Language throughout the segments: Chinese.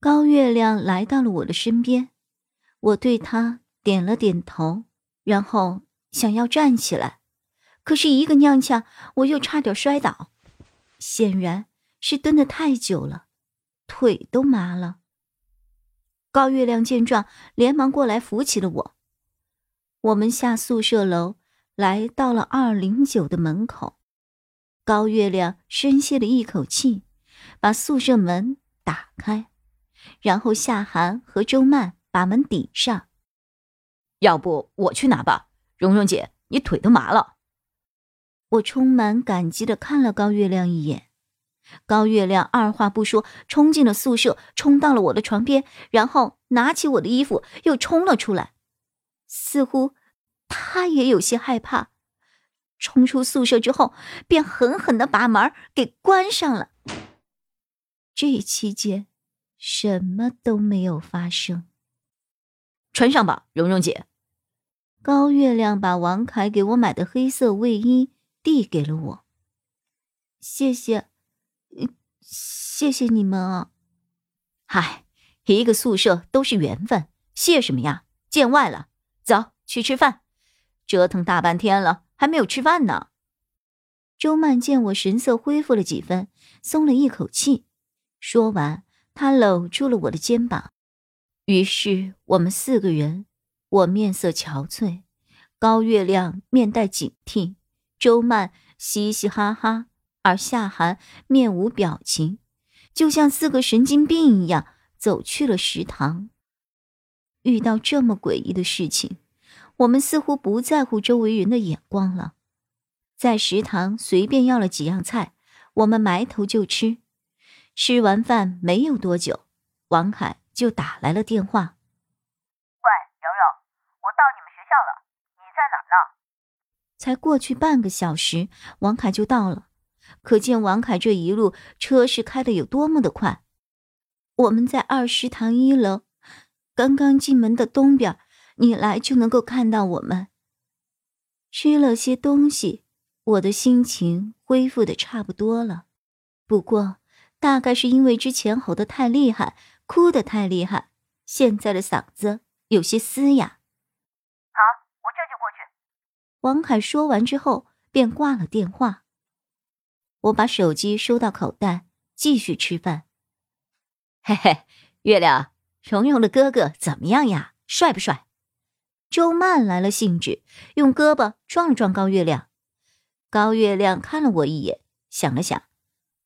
高月亮来到了我的身边，我对他点了点头，然后想要站起来，可是一个踉跄，我又差点摔倒，显然是蹲得太久了，腿都麻了。高月亮见状，连忙过来扶起了我。我们下宿舍楼，来到了二零九的门口。高月亮深吸了一口气，把宿舍门打开。然后夏寒和周曼把门抵上。要不我去拿吧，蓉蓉姐，你腿都麻了。我充满感激的看了高月亮一眼，高月亮二话不说冲进了宿舍，冲到了我的床边，然后拿起我的衣服又冲了出来，似乎他也有些害怕。冲出宿舍之后，便狠狠的把门给关上了。这期间。什么都没有发生。穿上吧，蓉蓉姐。高月亮把王凯给我买的黑色卫衣递给了我。谢谢，谢谢你们啊！嗨，一个宿舍都是缘分，谢什么呀？见外了，走去吃饭。折腾大半天了，还没有吃饭呢。周曼见我神色恢复了几分，松了一口气。说完。他搂住了我的肩膀，于是我们四个人，我面色憔悴，高月亮面带警惕，周曼嘻嘻哈哈，而夏寒面无表情，就像四个神经病一样走去了食堂。遇到这么诡异的事情，我们似乎不在乎周围人的眼光了，在食堂随便要了几样菜，我们埋头就吃。吃完饭没有多久，王凯就打来了电话。喂，蓉蓉，我到你们学校了，你在哪呢？才过去半个小时，王凯就到了，可见王凯这一路车是开的有多么的快。我们在二食堂一楼，刚刚进门的东边，你来就能够看到我们。吃了些东西，我的心情恢复的差不多了，不过。大概是因为之前吼得太厉害，哭得太厉害，现在的嗓子有些嘶哑。好，我这就过去。王凯说完之后便挂了电话。我把手机收到口袋，继续吃饭。嘿嘿，月亮，蓉蓉的哥哥怎么样呀？帅不帅？周曼来了兴致，用胳膊撞了撞高月亮。高月亮看了我一眼，想了想，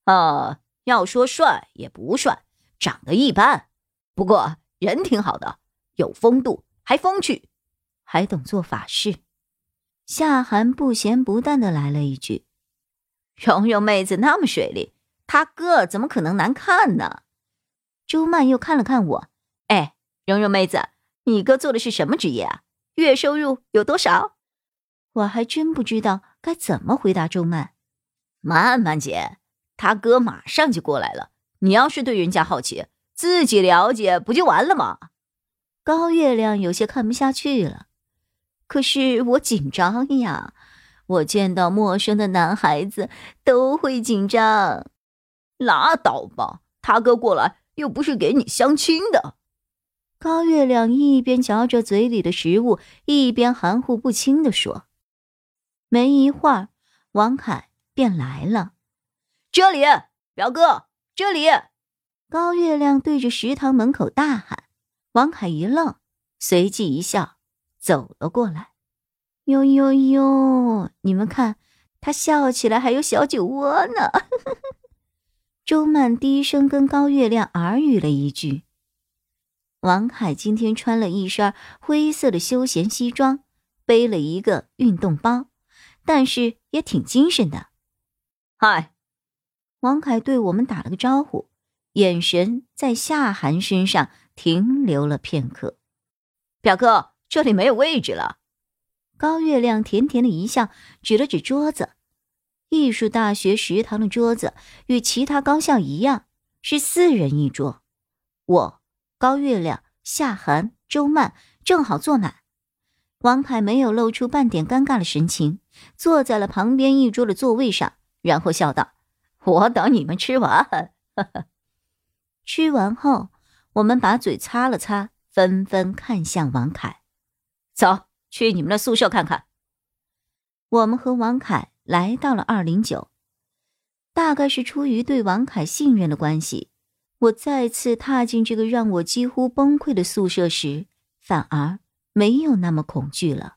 哦。要说帅也不帅，长得一般，不过人挺好的，有风度，还风趣，还懂做法事。夏寒不咸不淡的来了一句：“蓉蓉妹子那么水灵，他哥怎么可能难看呢？”朱曼又看了看我：“哎，蓉蓉妹子，你哥做的是什么职业啊？月收入有多少？”我还真不知道该怎么回答周曼。曼曼姐。他哥马上就过来了，你要是对人家好奇，自己了解不就完了吗？高月亮有些看不下去了，可是我紧张呀，我见到陌生的男孩子都会紧张。拉倒吧，他哥过来又不是给你相亲的。高月亮一边嚼着嘴里的食物，一边含糊不清的说。没一会儿，王凯便来了。这里，表哥，这里！高月亮对着食堂门口大喊。王凯一愣，随即一笑，走了过来。哟哟哟！你们看，他笑起来还有小酒窝呢。周曼低声跟高月亮耳语了一句。王凯今天穿了一身灰色的休闲西装，背了一个运动包，但是也挺精神的。嗨。王凯对我们打了个招呼，眼神在夏寒身上停留了片刻。表哥，这里没有位置了。高月亮甜甜的一笑，指了指桌子。艺术大学食堂的桌子与其他高校一样，是四人一桌。我、高月亮、夏寒、周曼正好坐满。王凯没有露出半点尴尬的神情，坐在了旁边一桌的座位上，然后笑道：“我等你们吃完。”吃完后，我们把嘴擦了擦，纷纷看向王凯：“走去你们的宿舍看看。”我们和王凯。来到了二零九，大概是出于对王凯信任的关系，我再次踏进这个让我几乎崩溃的宿舍时，反而没有那么恐惧了。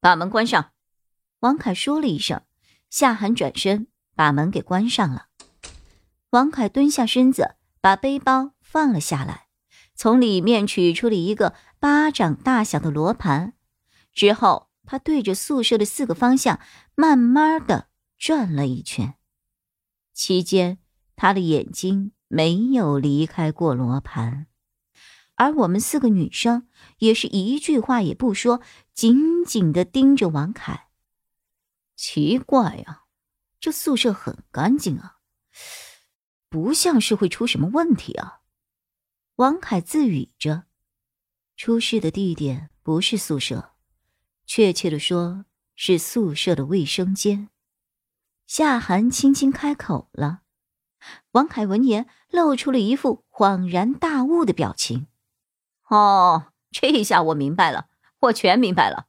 把门关上，王凯说了一声。夏寒转身把门给关上了。王凯蹲下身子，把背包放了下来，从里面取出了一个巴掌大小的罗盘，之后。他对着宿舍的四个方向慢慢的转了一圈，期间他的眼睛没有离开过罗盘，而我们四个女生也是一句话也不说，紧紧的盯着王凯。奇怪呀，这宿舍很干净啊，不像是会出什么问题啊。王凯自语着，出事的地点不是宿舍。确切的说，是宿舍的卫生间。夏寒轻轻开口了，王凯闻言露出了一副恍然大悟的表情。哦，这下我明白了，我全明白了。